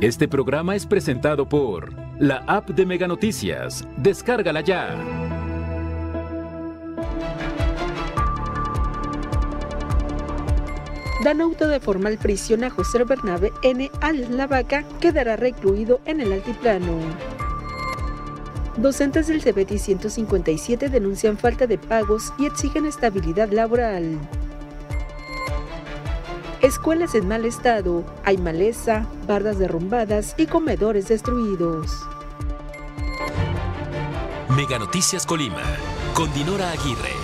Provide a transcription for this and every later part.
Este programa es presentado por la app de Mega Noticias. Descárgala ya. Dan auto de formal prisión a José Bernabe N. alias La quedará recluido en el altiplano. Docentes del CBT 157 denuncian falta de pagos y exigen estabilidad laboral. Escuelas en mal estado, hay maleza, bardas derrumbadas y comedores destruidos. Mega Noticias Colima, con Dinora Aguirre.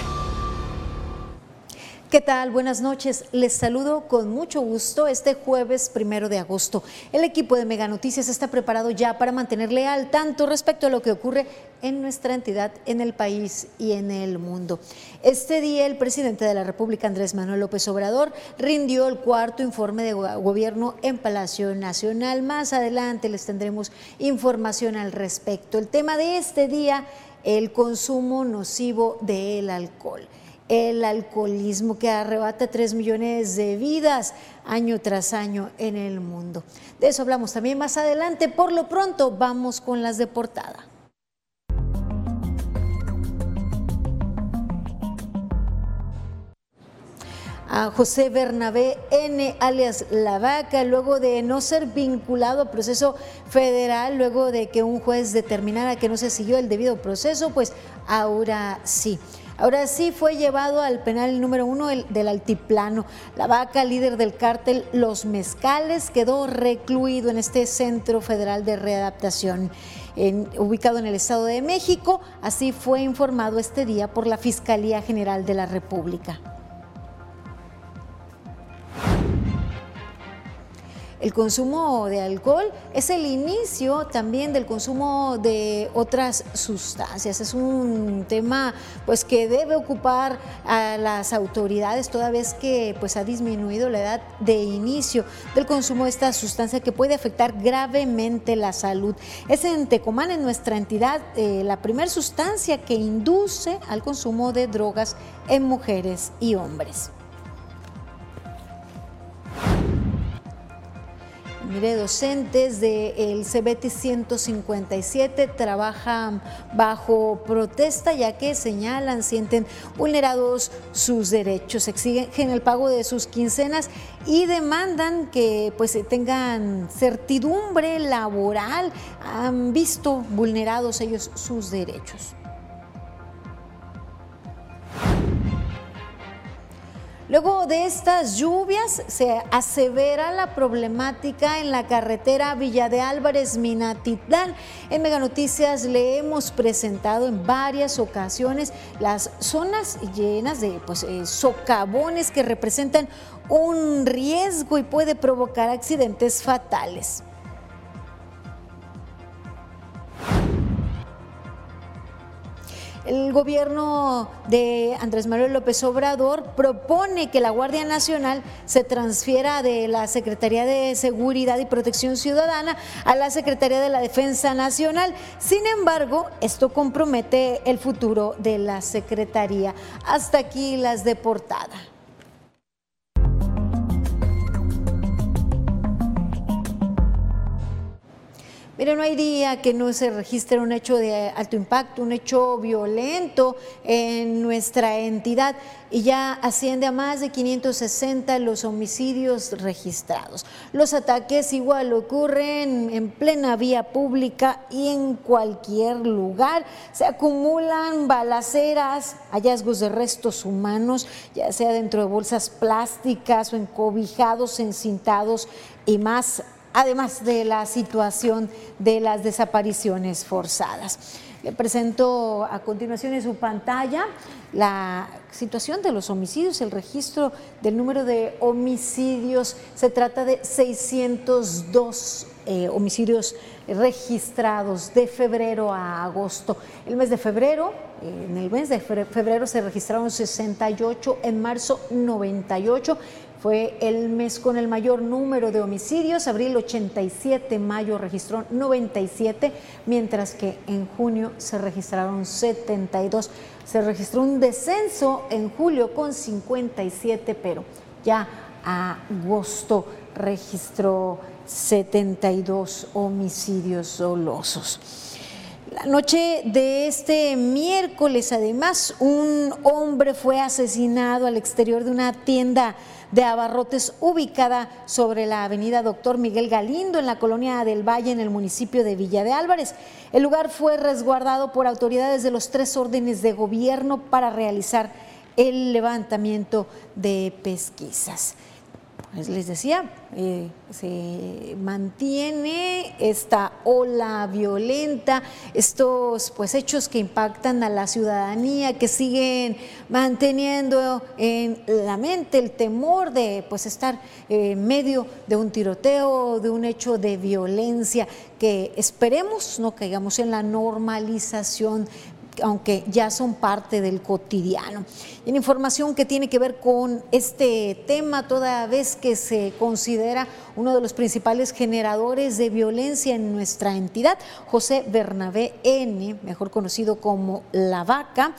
¿Qué tal? Buenas noches. Les saludo con mucho gusto este jueves primero de agosto. El equipo de Mega Noticias está preparado ya para mantenerle al tanto respecto a lo que ocurre en nuestra entidad, en el país y en el mundo. Este día el presidente de la República, Andrés Manuel López Obrador, rindió el cuarto informe de gobierno en Palacio Nacional. Más adelante les tendremos información al respecto. El tema de este día, el consumo nocivo del alcohol el alcoholismo que arrebata 3 millones de vidas año tras año en el mundo. De eso hablamos también más adelante. Por lo pronto, vamos con las de portada. a José Bernabé N, alias La Vaca, luego de no ser vinculado a proceso federal, luego de que un juez determinara que no se siguió el debido proceso, pues ahora sí. Ahora sí fue llevado al penal número uno del altiplano. La vaca, líder del cártel Los Mezcales, quedó recluido en este centro federal de readaptación. ubicado en el Estado de México, así fue informado este día por la Fiscalía General de la República. El consumo de alcohol es el inicio también del consumo de otras sustancias. Es un tema pues que debe ocupar a las autoridades toda vez que pues ha disminuido la edad de inicio del consumo de esta sustancia que puede afectar gravemente la salud. Es en Tecomán, en nuestra entidad, eh, la primera sustancia que induce al consumo de drogas en mujeres y hombres. Mire, docentes del CBT 157 trabajan bajo protesta ya que señalan, sienten vulnerados sus derechos, exigen el pago de sus quincenas y demandan que pues tengan certidumbre laboral. Han visto vulnerados ellos sus derechos. Luego de estas lluvias se asevera la problemática en la carretera Villa de Álvarez Minatitlán. En Mega Noticias le hemos presentado en varias ocasiones las zonas llenas de pues, eh, socavones que representan un riesgo y puede provocar accidentes fatales. El gobierno de Andrés Manuel López Obrador propone que la Guardia Nacional se transfiera de la Secretaría de Seguridad y Protección Ciudadana a la Secretaría de la Defensa Nacional. Sin embargo, esto compromete el futuro de la Secretaría. Hasta aquí las de portada. Mire, no hay día que no se registre un hecho de alto impacto, un hecho violento en nuestra entidad y ya asciende a más de 560 los homicidios registrados. Los ataques igual ocurren en plena vía pública y en cualquier lugar. Se acumulan balaceras, hallazgos de restos humanos, ya sea dentro de bolsas plásticas o encobijados, encintados y más además de la situación de las desapariciones forzadas. Le presento a continuación en su pantalla la situación de los homicidios, el registro del número de homicidios. Se trata de 602 eh, homicidios registrados de febrero a agosto. El mes de febrero, en el mes de febrero se registraron 68, en marzo 98 fue el mes con el mayor número de homicidios, abril 87, mayo registró 97, mientras que en junio se registraron 72. Se registró un descenso en julio con 57, pero ya agosto registró 72 homicidios dolosos. La noche de este miércoles, además, un hombre fue asesinado al exterior de una tienda de abarrotes ubicada sobre la avenida Doctor Miguel Galindo en la colonia del Valle en el municipio de Villa de Álvarez. El lugar fue resguardado por autoridades de los tres órdenes de gobierno para realizar el levantamiento de pesquisas les decía, eh, se mantiene esta ola violenta, estos pues hechos que impactan a la ciudadanía, que siguen manteniendo en la mente el temor de pues estar en medio de un tiroteo, de un hecho de violencia, que esperemos no caigamos en la normalización aunque ya son parte del cotidiano. En información que tiene que ver con este tema, toda vez que se considera uno de los principales generadores de violencia en nuestra entidad, José Bernabé N., mejor conocido como La Vaca,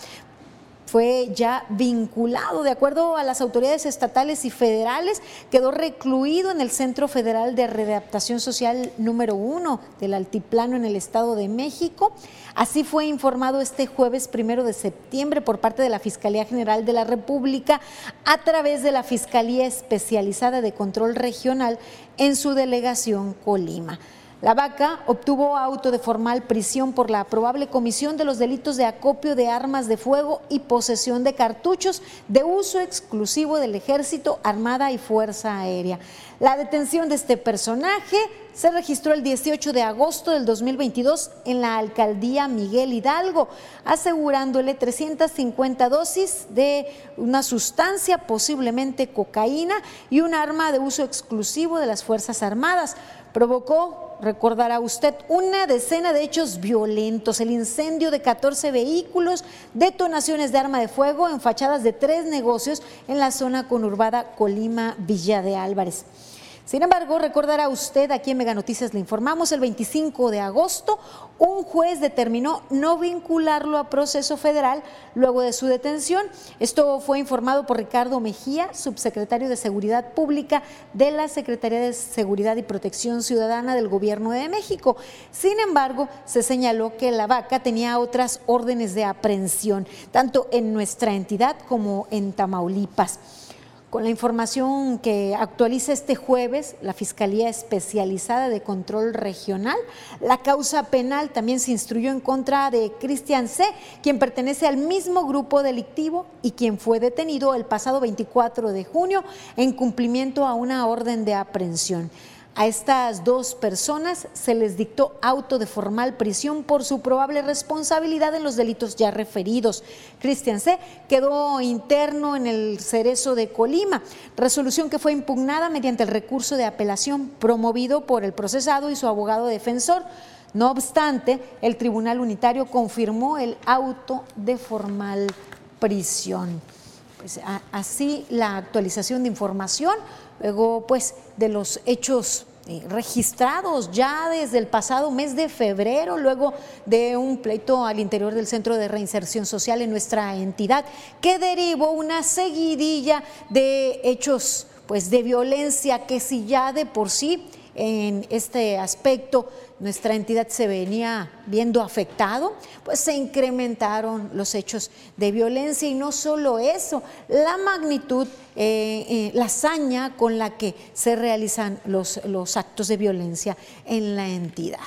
fue ya vinculado, de acuerdo a las autoridades estatales y federales, quedó recluido en el Centro Federal de Readaptación Social número uno del Altiplano en el Estado de México. Así fue informado este jueves primero de septiembre por parte de la Fiscalía General de la República a través de la Fiscalía Especializada de Control Regional en su delegación Colima. La vaca obtuvo auto de formal prisión por la probable comisión de los delitos de acopio de armas de fuego y posesión de cartuchos de uso exclusivo del Ejército, Armada y Fuerza Aérea. La detención de este personaje se registró el 18 de agosto del 2022 en la alcaldía Miguel Hidalgo, asegurándole 350 dosis de una sustancia, posiblemente cocaína, y un arma de uso exclusivo de las Fuerzas Armadas. Provocó recordará usted, una decena de hechos violentos, el incendio de 14 vehículos, detonaciones de arma de fuego en fachadas de tres negocios en la zona conurbada Colima-Villa de Álvarez. Sin embargo, recordará usted, aquí en Mega Noticias le informamos, el 25 de agosto, un juez determinó no vincularlo a proceso federal luego de su detención. Esto fue informado por Ricardo Mejía, subsecretario de Seguridad Pública de la Secretaría de Seguridad y Protección Ciudadana del Gobierno de México. Sin embargo, se señaló que la vaca tenía otras órdenes de aprehensión, tanto en nuestra entidad como en Tamaulipas. Con la información que actualiza este jueves la Fiscalía Especializada de Control Regional, la causa penal también se instruyó en contra de Cristian C., quien pertenece al mismo grupo delictivo y quien fue detenido el pasado 24 de junio en cumplimiento a una orden de aprehensión. A estas dos personas se les dictó auto de formal prisión por su probable responsabilidad en los delitos ya referidos. Cristian C. quedó interno en el cerezo de Colima, resolución que fue impugnada mediante el recurso de apelación promovido por el procesado y su abogado defensor. No obstante, el Tribunal Unitario confirmó el auto de formal prisión. Pues, así la actualización de información luego pues de los hechos eh, registrados ya desde el pasado mes de febrero, luego de un pleito al interior del Centro de Reinserción Social en nuestra entidad, que derivó una seguidilla de hechos pues de violencia que si ya de por sí en este aspecto nuestra entidad se venía viendo afectado, pues se incrementaron los hechos de violencia y no solo eso, la magnitud, eh, eh, la hazaña con la que se realizan los, los actos de violencia en la entidad.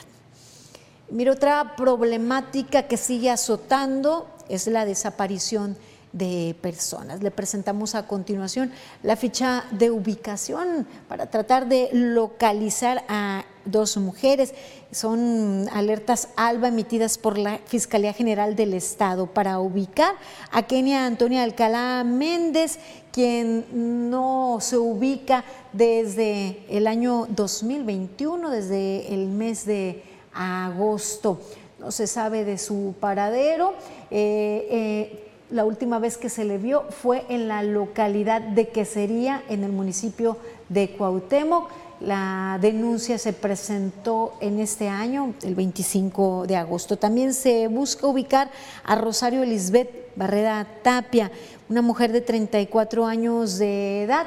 Mira, otra problemática que sigue azotando es la desaparición de personas. Le presentamos a continuación la ficha de ubicación para tratar de localizar a dos mujeres. Son alertas ALBA emitidas por la Fiscalía General del Estado para ubicar a Kenia Antonia Alcalá Méndez, quien no se ubica desde el año 2021, desde el mes de agosto. No se sabe de su paradero. Eh, eh, la última vez que se le vio fue en la localidad de Quesería, en el municipio de Cuauhtémoc. La denuncia se presentó en este año, el 25 de agosto. También se busca ubicar a Rosario Elizabeth Barrera Tapia, una mujer de 34 años de edad.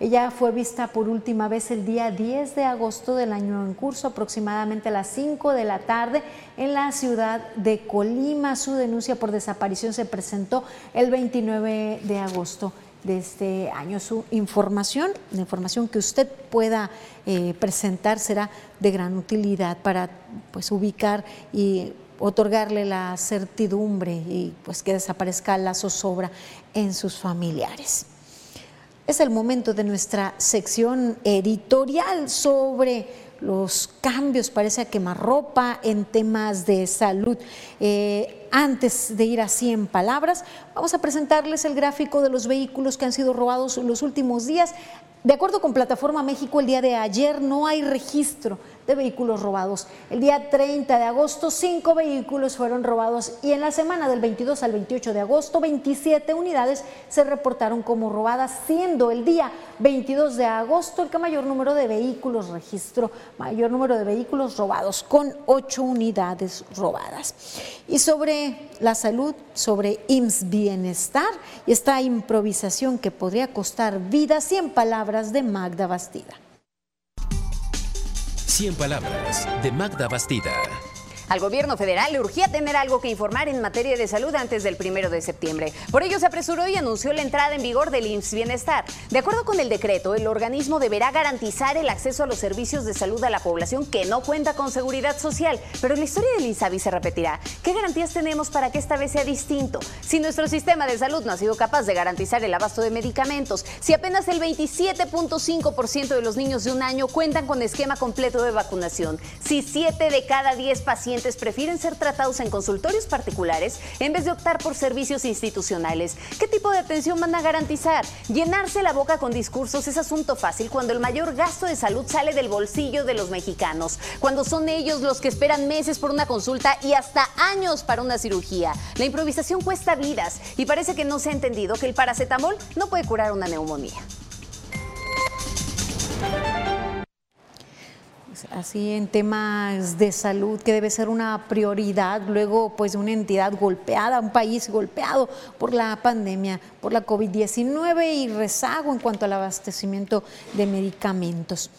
Ella fue vista por última vez el día 10 de agosto del año en curso, aproximadamente a las 5 de la tarde, en la ciudad de Colima. Su denuncia por desaparición se presentó el 29 de agosto de este año. Su información, la información que usted pueda eh, presentar será de gran utilidad para pues, ubicar y otorgarle la certidumbre y pues que desaparezca la zozobra en sus familiares. Es el momento de nuestra sección editorial sobre los cambios, parece a quemarropa en temas de salud. Eh, antes de ir así en palabras, vamos a presentarles el gráfico de los vehículos que han sido robados los últimos días. De acuerdo con Plataforma México, el día de ayer no hay registro de vehículos robados. El día 30 de agosto, cinco vehículos fueron robados y en la semana del 22 al 28 de agosto, 27 unidades se reportaron como robadas, siendo el día 22 de agosto el que mayor número de vehículos registró, mayor número de vehículos robados, con ocho unidades robadas. Y sobre la salud, sobre IMSS Bienestar y esta improvisación que podría costar vidas, y en palabras de Magda Bastida. 100 palabras de Magda Bastida. Al gobierno federal le urgía tener algo que informar en materia de salud antes del primero de septiembre. Por ello se apresuró y anunció la entrada en vigor del IMSS Bienestar. De acuerdo con el decreto, el organismo deberá garantizar el acceso a los servicios de salud a la población que no cuenta con seguridad social. Pero la historia del INSABI se repetirá. ¿Qué garantías tenemos para que esta vez sea distinto? Si nuestro sistema de salud no ha sido capaz de garantizar el abasto de medicamentos, si apenas el 27.5% de los niños de un año cuentan con esquema completo de vacunación, si 7 de cada 10 pacientes prefieren ser tratados en consultorios particulares en vez de optar por servicios institucionales. ¿Qué tipo de atención van a garantizar? Llenarse la boca con discursos es asunto fácil cuando el mayor gasto de salud sale del bolsillo de los mexicanos, cuando son ellos los que esperan meses por una consulta y hasta años para una cirugía. La improvisación cuesta vidas y parece que no se ha entendido que el paracetamol no puede curar una neumonía. Así en temas de salud que debe ser una prioridad luego pues una entidad golpeada, un país golpeado por la pandemia, por la COVID-19 y rezago en cuanto al abastecimiento de medicamentos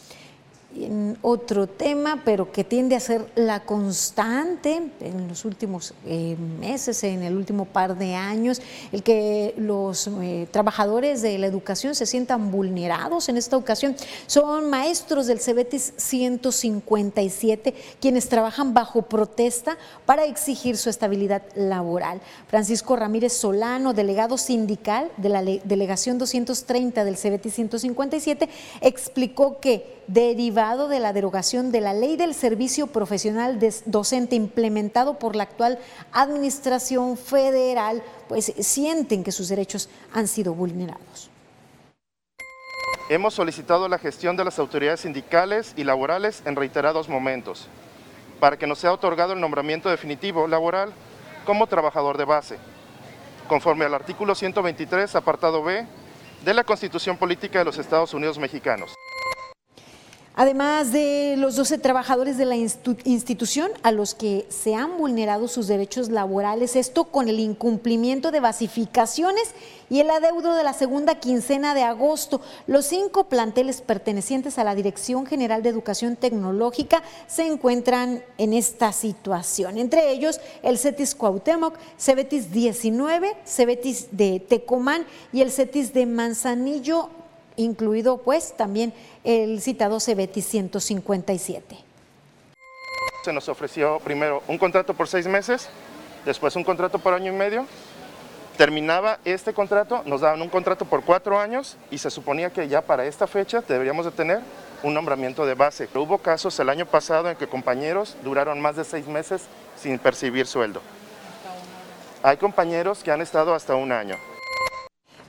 otro tema, pero que tiende a ser la constante en los últimos eh, meses, en el último par de años, el que los eh, trabajadores de la educación se sientan vulnerados en esta ocasión. Son maestros del CEBETIS 157 quienes trabajan bajo protesta para exigir su estabilidad laboral. Francisco Ramírez Solano, delegado sindical de la delegación 230 del CEBETIS 157, explicó que derivado de la derogación de la ley del servicio profesional docente implementado por la actual administración federal, pues sienten que sus derechos han sido vulnerados. Hemos solicitado la gestión de las autoridades sindicales y laborales en reiterados momentos para que nos sea otorgado el nombramiento definitivo laboral como trabajador de base, conforme al artículo 123, apartado B de la Constitución Política de los Estados Unidos Mexicanos. Además de los 12 trabajadores de la institución a los que se han vulnerado sus derechos laborales, esto con el incumplimiento de basificaciones y el adeudo de la segunda quincena de agosto. Los cinco planteles pertenecientes a la Dirección General de Educación Tecnológica se encuentran en esta situación, entre ellos el CETIS Cuauhtémoc, CEBETIS 19, CEBETIS de Tecomán y el CETIS de Manzanillo incluido pues también el citado CBT 157. Se nos ofreció primero un contrato por seis meses, después un contrato por año y medio. Terminaba este contrato, nos daban un contrato por cuatro años y se suponía que ya para esta fecha deberíamos de tener un nombramiento de base. Hubo casos el año pasado en que compañeros duraron más de seis meses sin percibir sueldo. Hay compañeros que han estado hasta un año.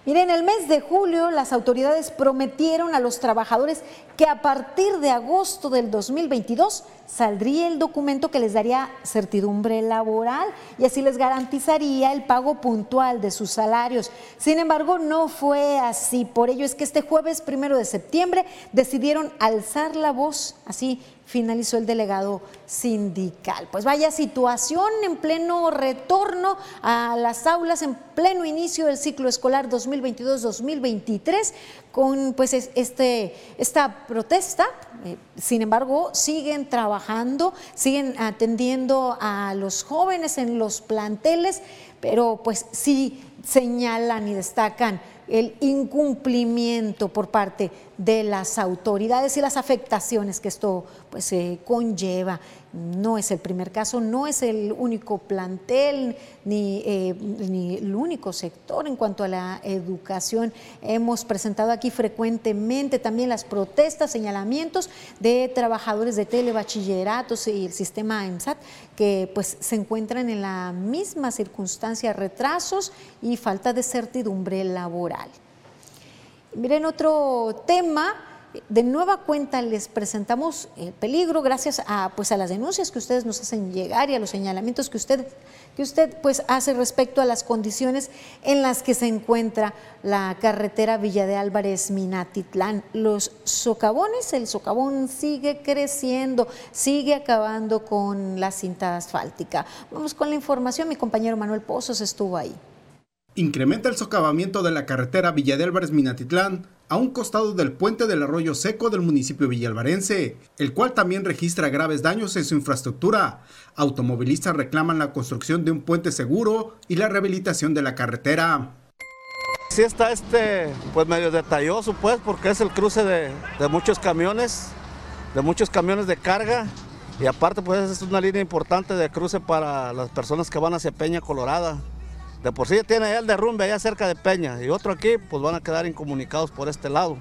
Miren, en el mes de julio las autoridades prometieron a los trabajadores que a partir de agosto del 2022 saldría el documento que les daría certidumbre laboral y así les garantizaría el pago puntual de sus salarios. Sin embargo, no fue así. Por ello es que este jueves primero de septiembre decidieron alzar la voz, así finalizó el delegado sindical. Pues vaya situación en pleno retorno a las aulas, en pleno inicio del ciclo escolar 2022-2023, con pues este, esta protesta. Eh, sin embargo, siguen trabajando, siguen atendiendo a los jóvenes en los planteles, pero pues sí señalan y destacan el incumplimiento por parte de las autoridades y las afectaciones que esto pues, conlleva. No es el primer caso, no es el único plantel ni, eh, ni, el único sector en cuanto a la educación. Hemos presentado aquí frecuentemente también las protestas, señalamientos de trabajadores de telebachilleratos y el sistema EMSAT que pues se encuentran en la misma circunstancia, retrasos y falta de certidumbre laboral. Miren otro tema, de nueva cuenta les presentamos el peligro gracias a, pues, a las denuncias que ustedes nos hacen llegar y a los señalamientos que usted, que usted pues, hace respecto a las condiciones en las que se encuentra la carretera Villa de Álvarez Minatitlán. Los socavones, el socavón sigue creciendo, sigue acabando con la cinta asfáltica. Vamos con la información, mi compañero Manuel Pozos estuvo ahí. Incrementa el socavamiento de la carretera Villa de Álvarez Minatitlán a un costado del puente del arroyo seco del municipio villalvarense, el cual también registra graves daños en su infraestructura. Automovilistas reclaman la construcción de un puente seguro y la rehabilitación de la carretera. Sí está este, pues medio detalloso, pues, porque es el cruce de, de muchos camiones, de muchos camiones de carga, y aparte, pues, es una línea importante de cruce para las personas que van hacia Peña Colorada. De por sí tiene el derrumbe allá cerca de Peña y otro aquí, pues van a quedar incomunicados por este lado.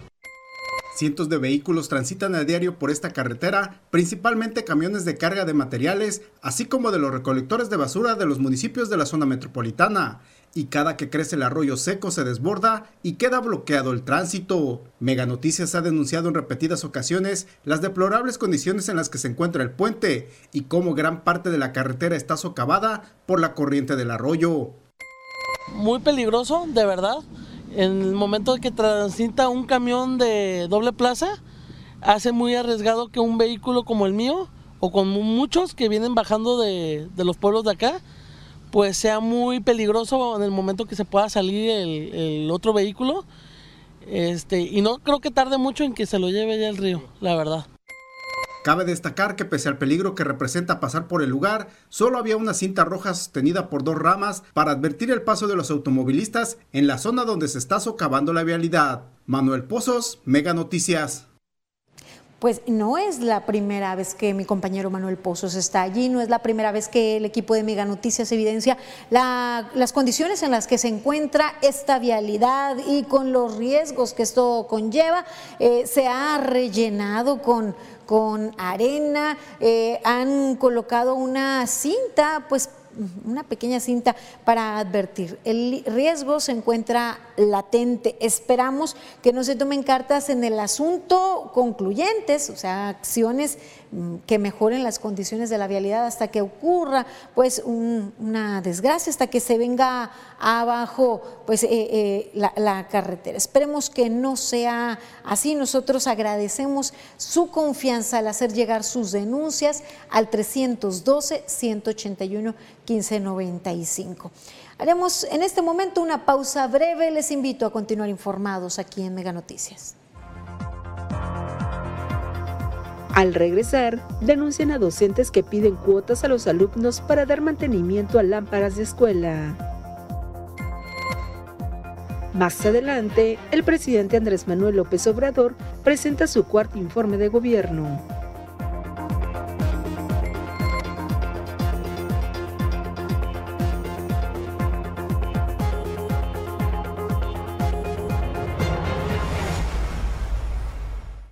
Cientos de vehículos transitan a diario por esta carretera, principalmente camiones de carga de materiales, así como de los recolectores de basura de los municipios de la zona metropolitana. Y cada que crece el arroyo seco se desborda y queda bloqueado el tránsito. Mega Noticias ha denunciado en repetidas ocasiones las deplorables condiciones en las que se encuentra el puente y cómo gran parte de la carretera está socavada por la corriente del arroyo muy peligroso, de verdad. En el momento de que transita un camión de doble plaza, hace muy arriesgado que un vehículo como el mío, o con muchos que vienen bajando de, los pueblos de acá, pues sea muy peligroso en el momento que se pueda salir el, otro vehículo. Este, y no creo que tarde mucho en que se lo lleve ya el río, la verdad. Cabe destacar que pese al peligro que representa pasar por el lugar, solo había una cinta roja sostenida por dos ramas para advertir el paso de los automovilistas en la zona donde se está socavando la vialidad. Manuel Pozos, Mega Noticias. Pues no es la primera vez que mi compañero Manuel Pozos está allí, no es la primera vez que el equipo de Mega Noticias evidencia las condiciones en las que se encuentra esta vialidad y con los riesgos que esto conlleva. Eh, se ha rellenado con con arena, eh, han colocado una cinta, pues una pequeña cinta para advertir. El riesgo se encuentra latente. Esperamos que no se tomen cartas en el asunto concluyentes, o sea, acciones que mejoren las condiciones de la vialidad hasta que ocurra pues una desgracia, hasta que se venga abajo pues eh, eh, la, la, carretera. Esperemos que no sea así. Nosotros agradecemos su confianza al hacer llegar sus denuncias al 312 181 1595. Haremos en este momento una pausa breve. Les invito a continuar informados aquí en Mega Noticias. Al regresar, denuncian a docentes que piden cuotas a los alumnos para dar mantenimiento a lámparas de escuela. Más adelante, el presidente Andrés Manuel López Obrador presenta su cuarto informe de gobierno.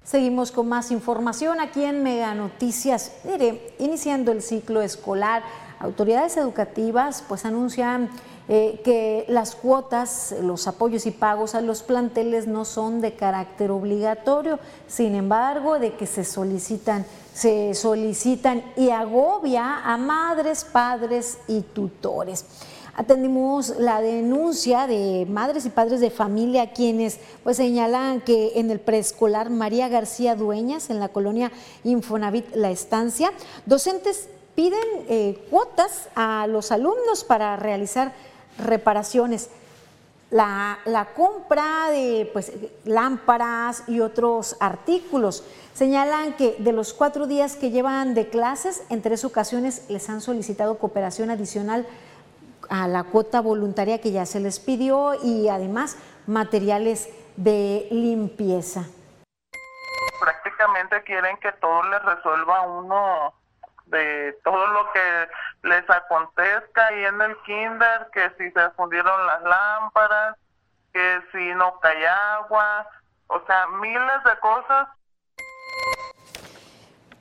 Seguimos con más información aquí en Mega Noticias. Mire, iniciando el ciclo escolar, autoridades educativas pues anuncian eh, que las cuotas, los apoyos y pagos a los planteles no son de carácter obligatorio, sin embargo, de que se solicitan, se solicitan y agobia a madres, padres y tutores atendimos la denuncia de madres y padres de familia quienes pues señalan que en el preescolar María García Dueñas, en la colonia Infonavit La Estancia, docentes piden eh, cuotas a los alumnos para realizar reparaciones. La, compra de pues, lámparas y otros artículos. Señalan que de los cuatro días que llevan de clases, en tres ocasiones les han solicitado cooperación adicional a la cuota voluntaria que ya se les pidió y además materiales de limpieza. Prácticamente quieren que todo les resuelva uno de todo lo que les acontezca ahí en el kinder, que si se fundieron las lámparas, que si no cae agua, o sea, miles de cosas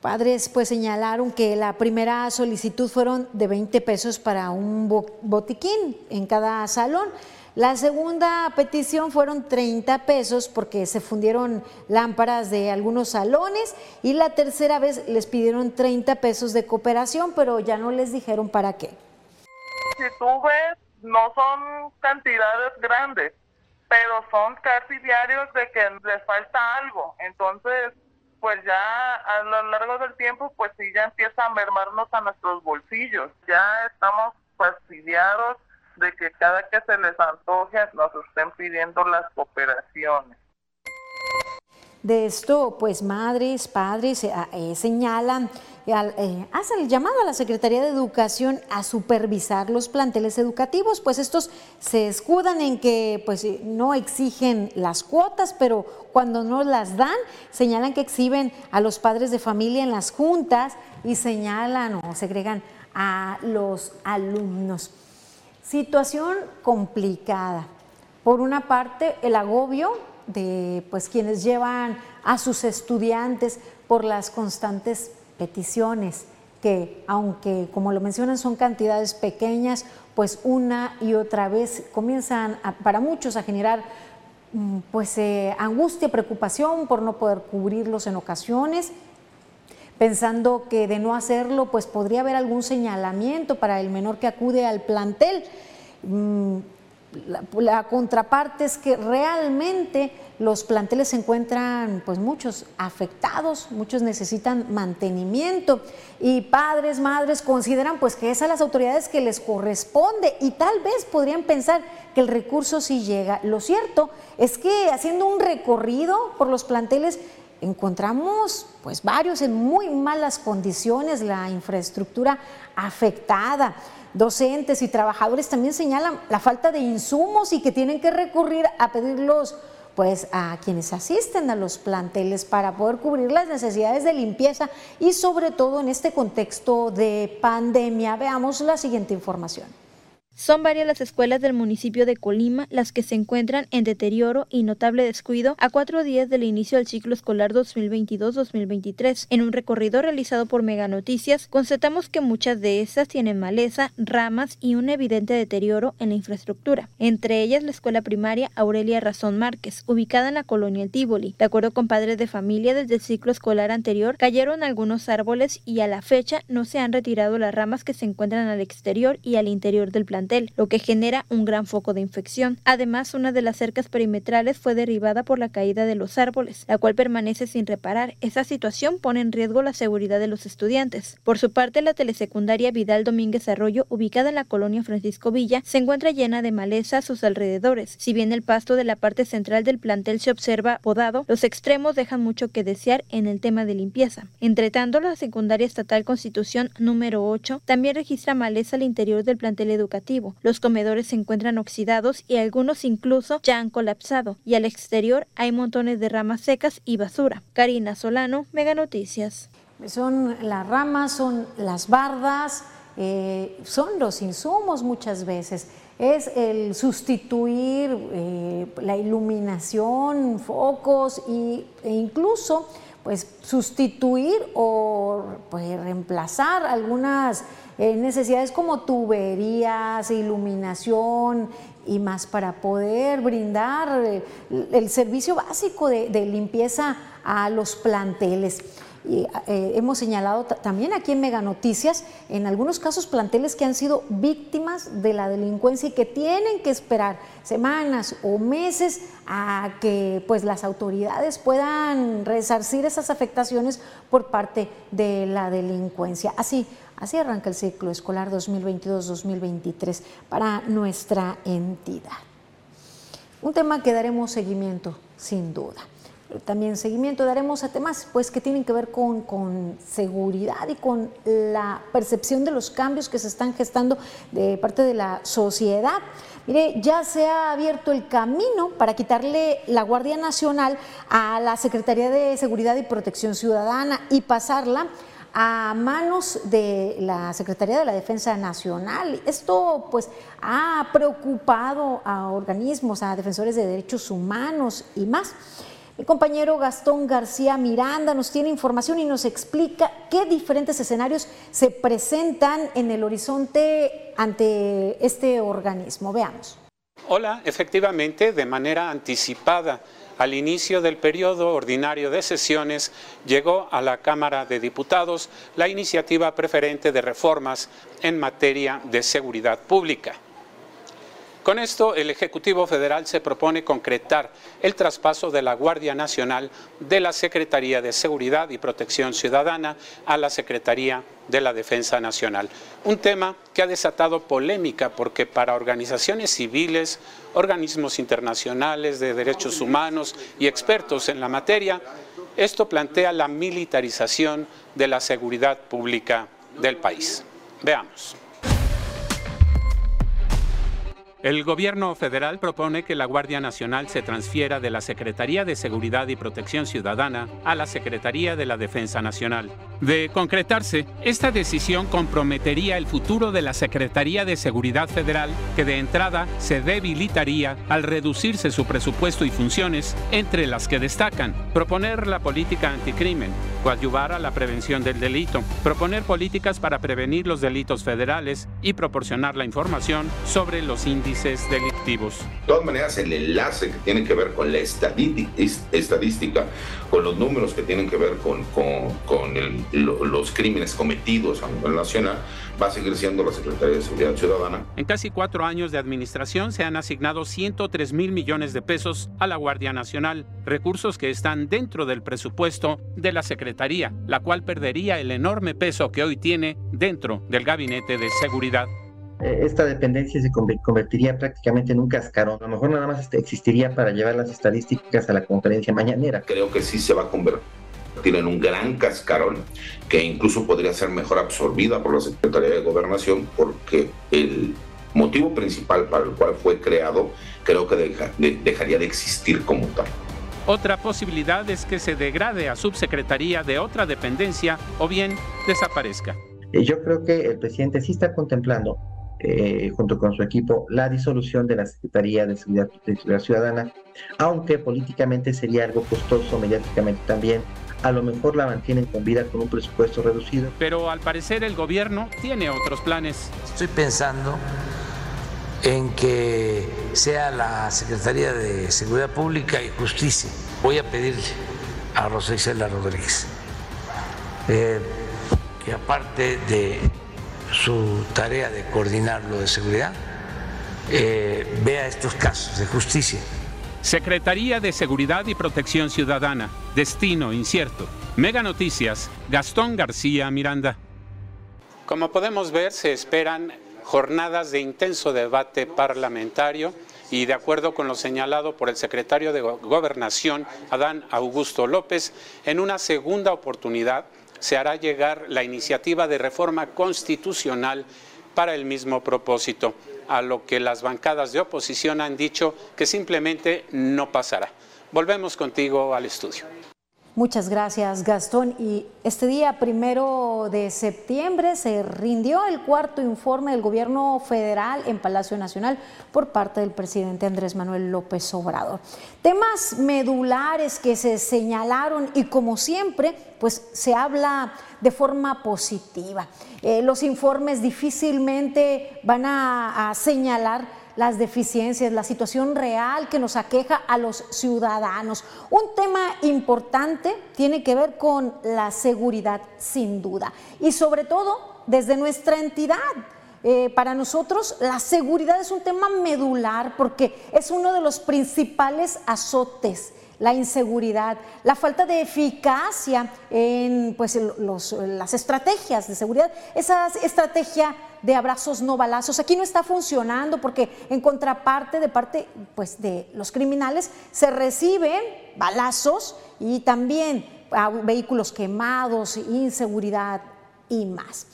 Padres pues señalaron que la primera solicitud fueron de 20 pesos para un botiquín en cada salón. La segunda petición fueron 30 pesos porque se fundieron lámparas de algunos salones y la tercera vez les pidieron 30 pesos de cooperación, pero ya no les dijeron para qué. Si tú ves, no son cantidades grandes, pero son casi diarios de que les falta algo. Entonces, pues ya a lo largo del tiempo, pues sí, ya empieza a mermarnos a nuestros bolsillos. Ya estamos fastidiados de que cada que se les antoje nos estén pidiendo las cooperaciones. De esto, pues madres, padres eh, eh, señalan, hacen el llamado a la Secretaría de Educación a supervisar los planteles educativos, pues estos se escudan en que pues no exigen las cuotas, pero cuando no las dan, señalan que exhiben a los padres de familia en las juntas y señalan o segregan a los alumnos. Situación complicada. Por una parte, el agobio de pues, quienes llevan a sus estudiantes por las constantes peticiones que aunque como lo mencionan son cantidades pequeñas, pues una y otra vez comienzan para muchos a generar mm, pues eh, angustia, preocupación por no poder cubrirlos en ocasiones, pensando que de no hacerlo pues podría haber algún señalamiento para el menor que acude al plantel. La, contraparte es que realmente los planteles se encuentran, pues muchos afectados, muchos necesitan mantenimiento y padres, madres consideran pues que es a las autoridades que les corresponde y tal vez podrían pensar que el recurso sí llega. Lo cierto es que haciendo un recorrido por los planteles encontramos pues varios en muy malas condiciones, la infraestructura afectada docentes y trabajadores también señalan la falta de insumos y que tienen que recurrir a pedirlos pues a quienes asisten a los planteles para poder cubrir las necesidades de limpieza y sobre todo en este contexto de pandemia. Veamos la siguiente información. Son varias las escuelas del municipio de Colima las que se encuentran en deterioro y notable descuido a cuatro días del inicio del ciclo escolar 2022-2023. En un recorrido realizado por Mega Noticias, constatamos que muchas de estas tienen maleza, ramas y un evidente deterioro en la infraestructura. Entre ellas la escuela primaria Aurelia Razón Márquez, ubicada en la colonia El Tívoli. De acuerdo con padres de familia, desde el ciclo escolar anterior cayeron algunos árboles y a la fecha no se han retirado las ramas que se encuentran al exterior y al interior del plantel lo que genera un gran foco de infección. Además, una de las cercas perimetrales fue derribada por la caída de los árboles, la cual permanece sin reparar. Esa situación pone en riesgo la seguridad de los estudiantes. Por su parte, la telesecundaria Vidal Domínguez Arroyo, ubicada en la colonia Francisco Villa, se encuentra llena de maleza a sus alrededores. Si bien el pasto de la parte central del plantel se observa podado, los extremos dejan mucho que desear en el tema de limpieza. Entre tanto, la secundaria estatal Constitución número 8 también registra maleza al interior del plantel educativo los comedores se encuentran oxidados y algunos incluso ya han colapsado. Y al exterior hay montones de ramas secas y basura. Karina Solano, Mega Noticias. Son las ramas, son las bardas, eh, son los insumos muchas veces. Es el sustituir eh, la iluminación, focos y, e incluso pues sustituir o pues, reemplazar algunas eh, necesidades como tuberías, iluminación y más para poder brindar eh, el, servicio básico de, limpieza a los planteles. Y, eh, hemos señalado también aquí en Mega Noticias, en algunos casos planteles que han sido víctimas de la delincuencia y que tienen que esperar semanas o meses a que pues, las autoridades puedan resarcir esas afectaciones por parte de la delincuencia. Así, así arranca el ciclo escolar 2022-2023 para nuestra entidad. Un tema que daremos seguimiento, sin duda también seguimiento daremos a temas pues, que tienen que ver con, con, seguridad y con la percepción de los cambios que se están gestando de parte de la sociedad. Mire, ya se ha abierto el camino para quitarle la Guardia Nacional a la Secretaría de Seguridad y Protección Ciudadana y pasarla a manos de la Secretaría de la Defensa Nacional. Esto pues ha preocupado a organismos, a defensores de derechos humanos y más. Mi compañero Gastón García Miranda nos tiene información y nos explica qué diferentes escenarios se presentan en el horizonte ante este organismo. Veamos. Hola, efectivamente, de manera anticipada al inicio del periodo ordinario de sesiones llegó a la Cámara de Diputados la iniciativa preferente de reformas en materia de seguridad pública. Con esto, el Ejecutivo Federal se propone concretar el traspaso de la Guardia Nacional de la Secretaría de Seguridad y Protección Ciudadana a la Secretaría de la Defensa Nacional. Un tema que ha desatado polémica porque para organizaciones civiles, organismos internacionales de derechos humanos y expertos en la materia, esto plantea la militarización de la seguridad pública del país. Veamos. El gobierno federal propone que la Guardia Nacional se transfiera de la Secretaría de Seguridad y Protección Ciudadana a la Secretaría de la Defensa Nacional. De concretarse, esta decisión comprometería el futuro de la Secretaría de Seguridad Federal, que de entrada se debilitaría al reducirse su presupuesto y funciones, entre las que destacan proponer la política anticrimen, coadyuvar a la prevención del delito, proponer políticas para prevenir los delitos federales y proporcionar la información sobre los índices delictivos. De todas maneras, el enlace que tiene que ver con la estadística, con los números que tienen que ver con, con, los crímenes cometidos a nivel nacional, va a seguir siendo la Secretaría de Seguridad Ciudadana. En casi cuatro años de administración se han asignado 103 mil millones de pesos a la Guardia Nacional, recursos que están dentro del presupuesto de la Secretaría, la cual perdería el enorme peso que hoy tiene dentro del Gabinete de Seguridad. Eh, esta dependencia se convertiría prácticamente en un cascarón. A lo mejor nada más este, existiría para llevar las estadísticas a la conferencia mañanera. Creo que sí se va a convertir en un gran cascarón que incluso podría ser mejor absorbida por la Secretaría de Gobernación porque el motivo principal para el cual fue creado creo que dejaría de existir como tal. Otra posibilidad es que se degrade a subsecretaría de otra dependencia o bien desaparezca. Eh, yo creo que el presidente sí está contemplando eh, junto con su equipo, la disolución de la Secretaría de Seguridad, Ciudadana, aunque políticamente sería algo costoso, mediáticamente también. A lo mejor la mantienen con vida con un presupuesto reducido. Pero al parecer el gobierno tiene otros planes. Estoy pensando en que sea la Secretaría de Seguridad Pública y Justicia. Voy a pedirle a Rosa Isela Rodríguez eh, que aparte de su tarea de coordinar lo de seguridad, eh, vea estos casos de justicia. Secretaría de Seguridad y Protección Ciudadana, destino incierto. Mega Noticias, Gastón García Miranda. Como podemos ver, se esperan jornadas de intenso debate parlamentario y de acuerdo con lo señalado por el secretario de Gobernación, Adán Augusto López, en una segunda oportunidad se hará llegar la iniciativa de reforma constitucional para el mismo propósito, a lo que las bancadas de oposición han dicho que simplemente no pasará. Volvemos contigo al estudio. Muchas gracias, Gastón. Y este día, primero de septiembre, se rindió el cuarto informe del gobierno federal en Palacio Nacional por parte del presidente Andrés Manuel López Obrador. Temas medulares que se señalaron y como siempre, pues se habla de forma positiva. Eh, los informes difícilmente van a señalar las deficiencias, la situación real que nos aqueja a los ciudadanos. Un tema importante tiene que ver con la seguridad, sin duda, y sobre todo desde nuestra entidad. Eh, para nosotros la seguridad es un tema medular porque es uno de los principales azotes la inseguridad, la falta de eficacia en pues, las estrategias de seguridad, esa estrategia de abrazos no balazos. Aquí no está funcionando porque en contraparte de parte pues, de los criminales se reciben balazos y también vehículos quemados, inseguridad y más.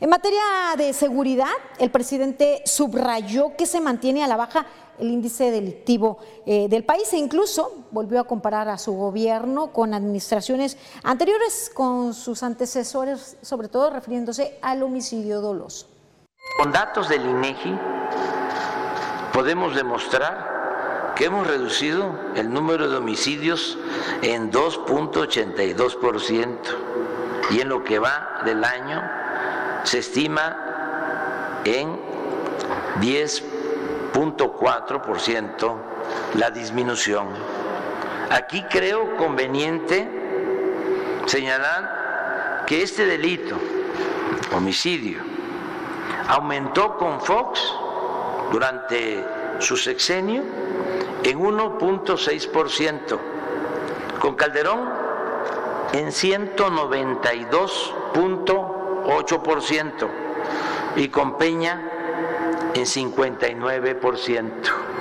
En materia de seguridad, el presidente subrayó que se mantiene a la baja el índice delictivo eh, del país e incluso volvió a comparar a su gobierno con administraciones anteriores, con sus antecesores, sobre todo refiriéndose al homicidio doloso. Con datos del INEGI podemos demostrar que hemos reducido el número de homicidios en 2.82% y en lo que va del año se estima en 10.4% la disminución. Aquí creo conveniente señalar que este delito, homicidio, aumentó con Fox durante su sexenio en 1.6%, con Calderón en 192.8% y con Peña en 59%.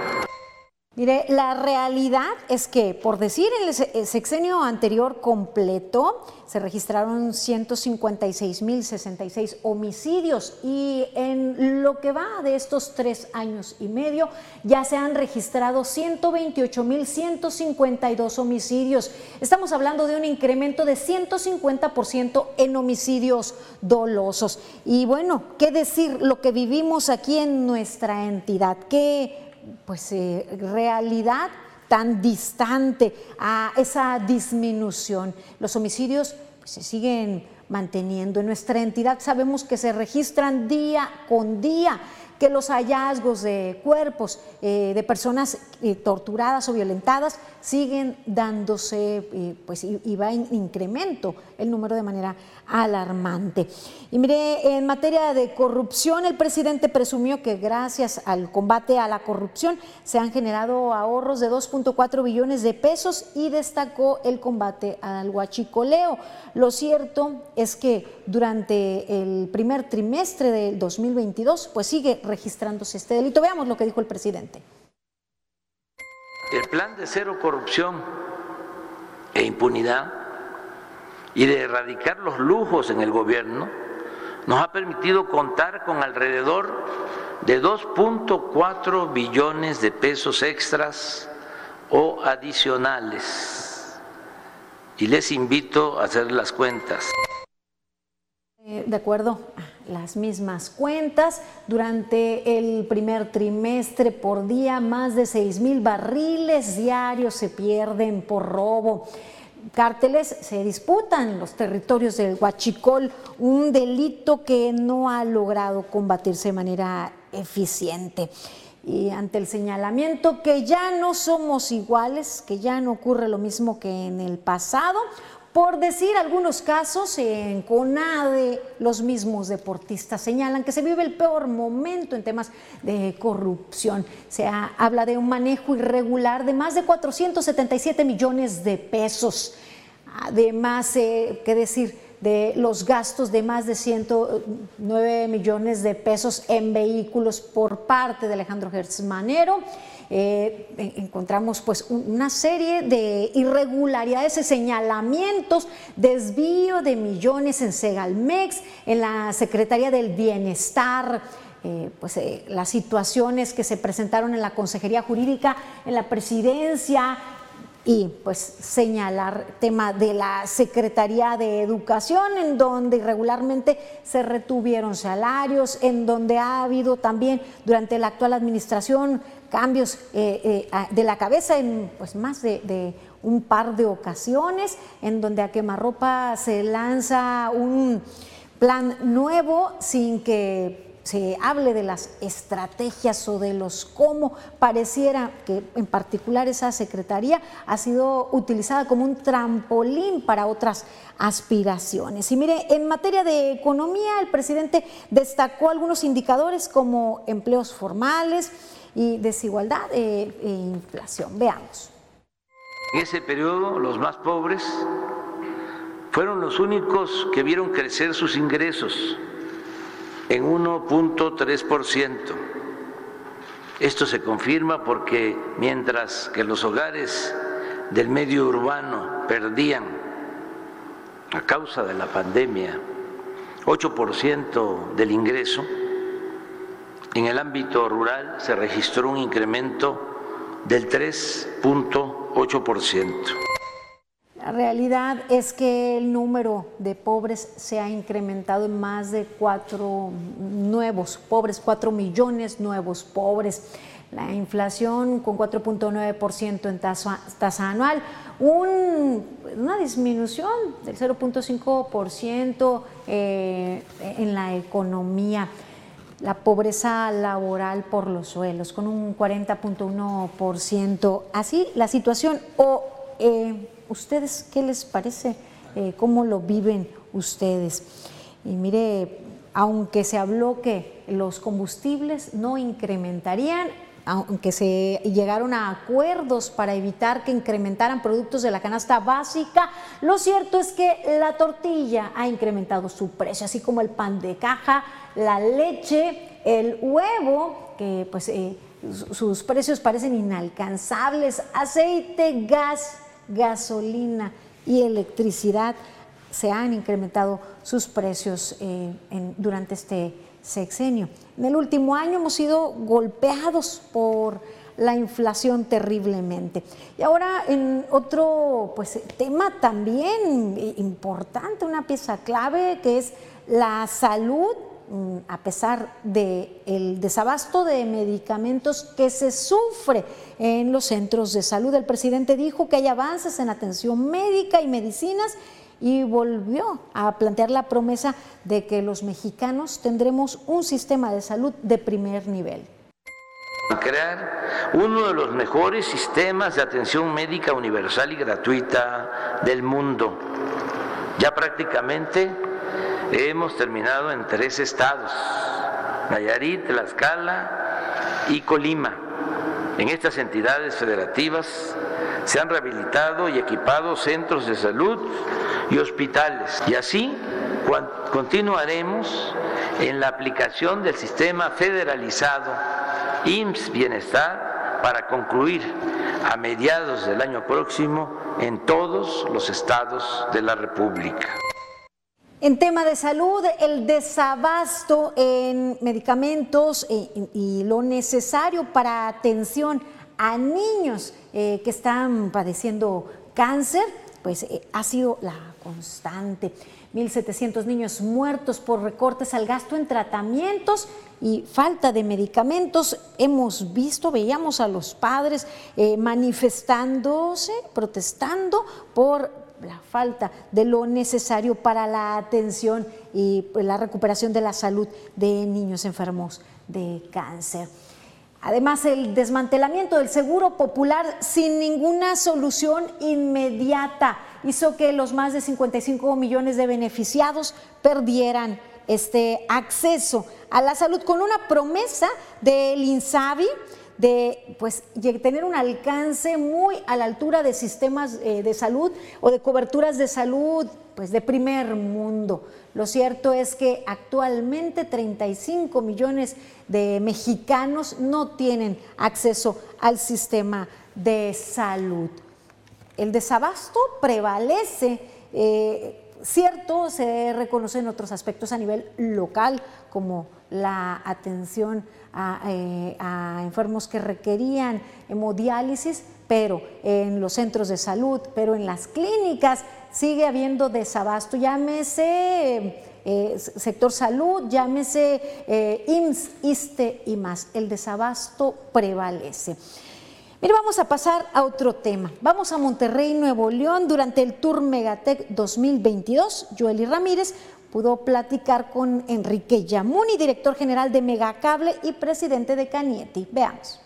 Mire, la realidad es que, por decir, el sexenio anterior completo se registraron 156.066 homicidios y en lo que va de estos tres años y medio ya se han registrado 128.152 homicidios. Estamos hablando de un incremento de 150% en homicidios dolosos. Y bueno, ¿qué decir lo que vivimos aquí en nuestra entidad? ¿Qué pues, eh, realidad tan distante a esa disminución. Los homicidios pues, se siguen manteniendo. En nuestra entidad sabemos que se registran día con día que los hallazgos de cuerpos eh, de personas eh, torturadas o violentadas siguen dándose, eh, pues y, va en incremento el número de manera alarmante. Y mire, en materia de corrupción, el presidente presumió que gracias al combate a la corrupción se han generado ahorros de 2.4 billones de pesos y destacó el combate al huachicoleo. Lo cierto es que durante el primer trimestre del 2022, pues sigue registrándose este delito. Veamos lo que dijo el presidente. El plan de cero corrupción e impunidad y de erradicar los lujos en el gobierno nos ha permitido contar con alrededor de 2.4 billones de pesos extras o adicionales. Y les invito a hacer las cuentas. Eh, de acuerdo las mismas cuentas. Durante el primer trimestre por día, más de 6 mil barriles diarios se pierden por robo. Cárteles se disputan los territorios del Huachicol, un delito que no ha logrado combatirse de manera eficiente. Y ante el señalamiento que ya no somos iguales, que ya no ocurre lo mismo que en el pasado, por decir algunos casos, en CONADE los mismos deportistas señalan que se vive el peor momento en temas de corrupción. Se habla de un manejo irregular de más de 477 millones de pesos. Además, eh, ¿qué decir? de los gastos de más de 109 millones de pesos en vehículos por parte de Alejandro Gertz Manero. Eh, encontramos pues una serie de irregularidades y señalamientos, desvío de millones en Segalmex, en la Secretaría del Bienestar, eh, pues eh, las situaciones que se presentaron en la Consejería Jurídica, en la Presidencia, y pues señalar tema de la Secretaría de Educación, en donde irregularmente se retuvieron salarios, en donde ha habido también durante la actual administración cambios eh, eh, de la cabeza en pues más de, de, un par de ocasiones, en donde a quemarropa se lanza un plan nuevo sin que se hable de las estrategias o de los cómo pareciera que en particular esa secretaría ha sido utilizada como un trampolín para otras aspiraciones. Y mire, en materia de economía, el presidente destacó algunos indicadores como empleos formales y desigualdad e, e inflación. Veamos. En ese periodo, los más pobres fueron los únicos que vieron crecer sus ingresos en 1.3%. Esto se confirma porque mientras que los hogares del medio urbano perdían a causa de la pandemia 8% del ingreso, en el ámbito rural se registró un incremento del 3.8%. La realidad es que el número de pobres se ha incrementado en más de cuatro nuevos pobres, cuatro millones nuevos pobres. La inflación con 4.9% en tasa, anual, un, una disminución del 0.5% eh, en la economía. La pobreza laboral por los suelos con un 40.1%. Así la situación o... Eh, ¿Ustedes qué les parece? Eh, ¿Cómo lo viven ustedes? Y mire, aunque se habló que los combustibles no incrementarían, aunque se llegaron a acuerdos para evitar que incrementaran productos de la canasta básica, lo cierto es que la tortilla ha incrementado su precio, así como el pan de caja, la leche, el huevo, que pues eh, sus precios parecen inalcanzables, aceite, gas, gasolina y electricidad se han incrementado sus precios eh, durante este sexenio. En el último año hemos sido golpeados por la inflación terriblemente. Y ahora en otro pues, tema también importante, una pieza clave que es la salud Mm, a pesar del desabasto de medicamentos que se sufre en los centros de salud. El presidente dijo que hay avances en atención médica y medicinas y volvió a plantear la promesa de que los mexicanos tendremos un sistema de salud de primer nivel. Crear uno de los mejores sistemas de atención médica universal y gratuita del mundo. Ya prácticamente Hemos terminado en tres estados, Nayarit, Tlaxcala y Colima. En estas entidades federativas se han rehabilitado y equipado centros de salud y hospitales. Y así continuaremos en la aplicación del sistema federalizado IMSS Bienestar para concluir a mediados del año próximo en todos los estados de la República. En tema de salud, el desabasto en medicamentos eh, y lo necesario para atención a niños eh, que están padeciendo cáncer, pues eh, ha sido la constante. 1.700 niños muertos por recortes al gasto en tratamientos y falta de medicamentos. Hemos visto, veíamos a los padres manifestándose, protestando por la falta de lo necesario para la atención y pues, la recuperación de la salud de niños enfermos de cáncer. Además, el desmantelamiento del seguro popular sin ninguna solución inmediata hizo que los más de 55 millones de beneficiados perdieran este acceso a la salud con una promesa del INSABI de pues, tener un alcance muy a la altura de sistemas eh, de salud o de coberturas de salud pues, de primer mundo. Lo cierto es que actualmente 35 millones de mexicanos no tienen acceso al sistema de salud. El desabasto prevalece. Eh, cierto, se reconocen otros aspectos a nivel local, como la atención a, eh, enfermos que requerían hemodiálisis, pero en los centros de salud, pero en las clínicas sigue habiendo desabasto, llámese eh, sector salud, llámese eh, IMSS, ISTE y más. El desabasto prevalece. Mire, vamos a pasar a otro tema. Vamos a Monterrey, Nuevo León. Durante el Tour Megatec 2022, Joely Ramírez pudo platicar con Enrique Yamuni, director general de Megacable y presidente de Canieti. Veamos.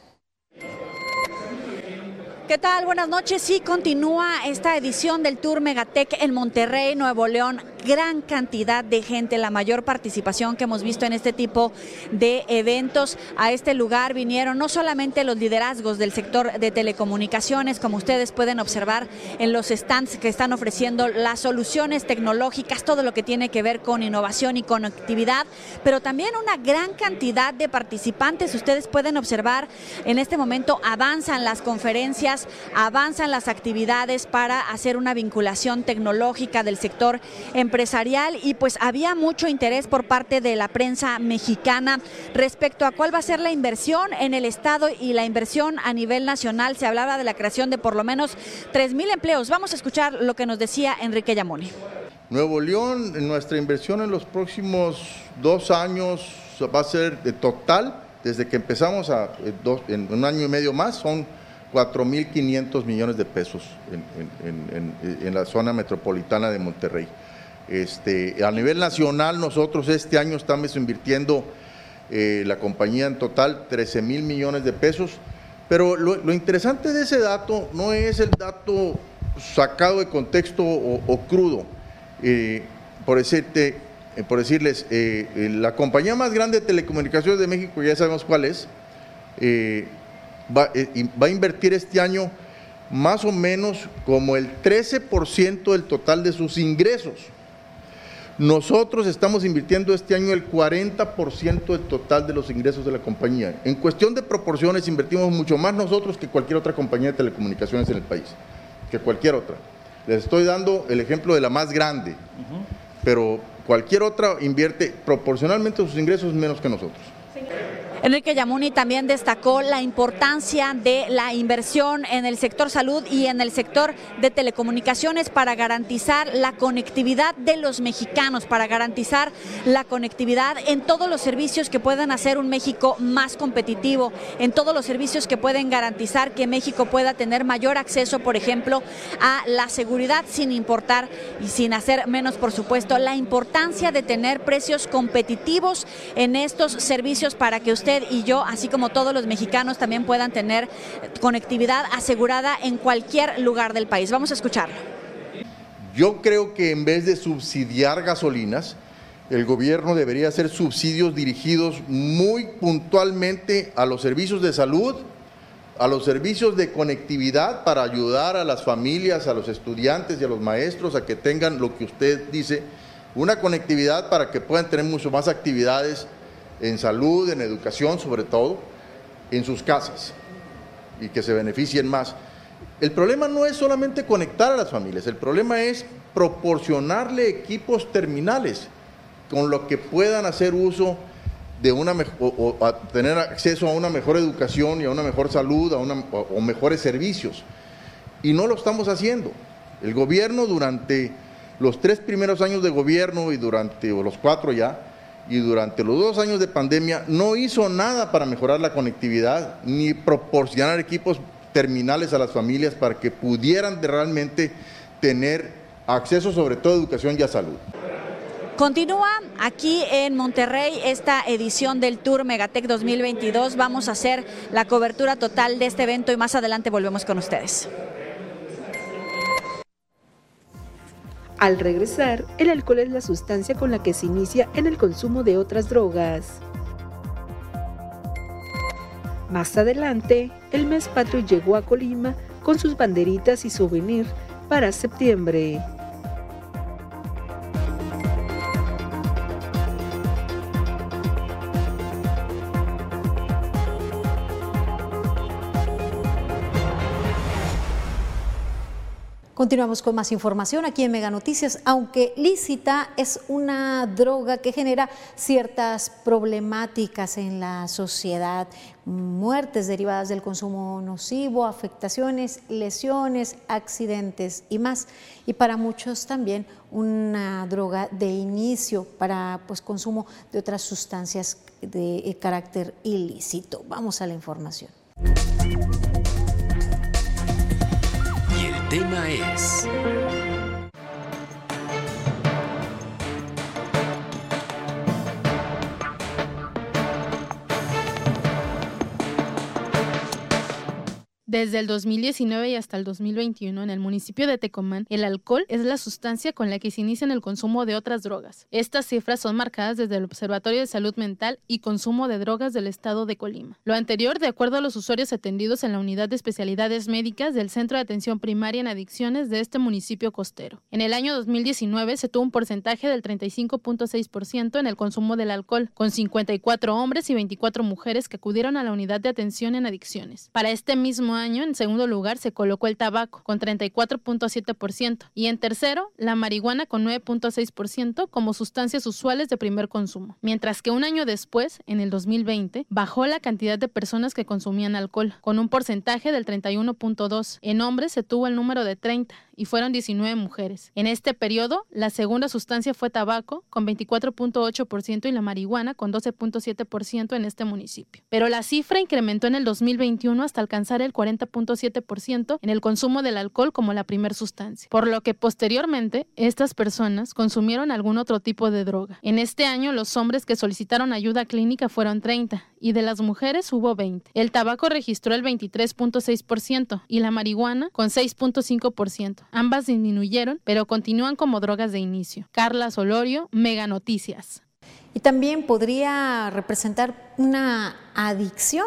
¿Qué tal? Buenas noches. Sí, continúa esta edición del Tour Megatec en Monterrey, Nuevo León gran cantidad de gente, la mayor participación que hemos visto en este tipo de eventos. A este lugar vinieron no solamente los liderazgos del sector de telecomunicaciones, como ustedes pueden observar en los stands que están ofreciendo las soluciones tecnológicas, todo lo que tiene que ver con innovación y conectividad, pero también una gran cantidad de participantes. Ustedes pueden observar en este momento avanzan las conferencias, avanzan las actividades para hacer una vinculación tecnológica del sector empresarial empresarial y pues había mucho interés por parte de la prensa mexicana respecto a cuál va a ser la inversión en el Estado y la inversión a nivel nacional. Se hablaba de la creación de por lo menos 3.000 empleos. Vamos a escuchar lo que nos decía Enrique Yamoni. Nuevo León, nuestra inversión en los próximos dos años va a ser de total, desde que empezamos a, eh, en un año y medio más, son 4.500 millones de pesos en la zona metropolitana de Monterrey. Este, a nivel nacional, nosotros este año estamos invirtiendo eh, la compañía en total 13 mil millones de pesos, pero lo, interesante de ese dato no es el dato sacado de contexto o, crudo. Eh, por, decirte, eh, por decirles, la compañía más grande de telecomunicaciones de México, ya sabemos cuál es, va, a invertir este año más o menos como el 13% del total de sus ingresos. Nosotros estamos invirtiendo este año el 40% del total de los ingresos de la compañía. En cuestión de proporciones, invertimos mucho más nosotros que cualquier otra compañía de telecomunicaciones en el país, que cualquier otra. Les estoy dando el ejemplo de la más grande, pero cualquier otra invierte proporcionalmente sus ingresos menos que nosotros. Enrique Yamuni también destacó la importancia de la inversión en el sector salud y en el sector de telecomunicaciones para garantizar la conectividad de los mexicanos, para garantizar la conectividad en todos los servicios que puedan hacer un México más competitivo, en todos los servicios que pueden garantizar que México pueda tener mayor acceso, por ejemplo, a la seguridad sin importar y sin hacer menos, por supuesto, la importancia de tener precios competitivos en estos servicios para que usted y yo, así como todos los mexicanos, también puedan tener conectividad asegurada en cualquier lugar del país. Vamos a escucharlo. Yo creo que en vez de subsidiar gasolinas, el gobierno debería hacer subsidios dirigidos muy puntualmente a los servicios de salud, a los servicios de conectividad para ayudar a las familias, a los estudiantes y a los maestros a que tengan lo que usted dice, una conectividad para que puedan tener mucho más actividades en salud, en educación sobre todo, en sus casas y que se beneficien más. El problema no es solamente conectar a las familias, el problema es proporcionarle equipos terminales con lo que puedan hacer uso de una o, tener acceso a una mejor educación y a una mejor salud a o mejores servicios. Y no lo estamos haciendo. El gobierno durante los tres primeros años de gobierno y durante los cuatro ya, y durante los dos años de pandemia no hizo nada para mejorar la conectividad ni proporcionar equipos terminales a las familias para que pudieran realmente tener acceso sobre todo a educación y a salud. Continúa aquí en Monterrey esta edición del Tour Megatec 2022. Vamos a hacer la cobertura total de este evento y más adelante volvemos con ustedes. Al regresar, el alcohol es la sustancia con la que se inicia en el consumo de otras drogas. Más adelante, el mes patrio llegó a Colima con sus banderitas y souvenir para septiembre. Continuamos con más información aquí en Mega Noticias. Aunque lícita, es una droga que genera ciertas problemáticas en la sociedad muertes derivadas del consumo nocivo, afectaciones, lesiones, accidentes y más. Y para muchos también una droga de inicio para pues, consumo de otras sustancias de carácter ilícito. Vamos a la información. Y el tema es... Desde el 2019 y hasta el 2021 en el municipio de Tecomán, el alcohol es la sustancia con la que se inicia el consumo de otras drogas. Estas cifras son marcadas desde el Observatorio de Salud Mental y Consumo de Drogas del Estado de Colima. Lo anterior, de acuerdo a los usuarios atendidos en la Unidad de Especialidades Médicas del Centro de Atención Primaria en Adicciones de este municipio costero. En el año 2019 se tuvo un porcentaje del 35.6% en el consumo del alcohol, con 54 hombres y 24 mujeres que acudieron a la Unidad de Atención en Adicciones. Para este mismo año, año, en segundo lugar, se colocó el tabaco, con 34.7%, y en tercero, la marihuana, con 9.6%, como sustancias usuales de primer consumo. Mientras que un año después, en el 2020, bajó la cantidad de personas que consumían alcohol, con un porcentaje del 31.2%. En hombres se tuvo el número de 30 y fueron 19 mujeres. En este periodo, la segunda sustancia fue tabaco, con 24.8% y la marihuana, con 12.7% en este municipio. Pero la cifra incrementó en el 2021 hasta alcanzar el 40.7% en el consumo del alcohol como la primer sustancia, por lo que posteriormente estas personas consumieron algún otro tipo de droga. En este año, los hombres que solicitaron ayuda clínica fueron 30 y de las mujeres hubo 20. El tabaco registró el 23.6% y la marihuana con 6.5%. Ambas disminuyeron, pero continúan como drogas de inicio. Carla Solorio, Mega Noticias. Y también podría representar una adicción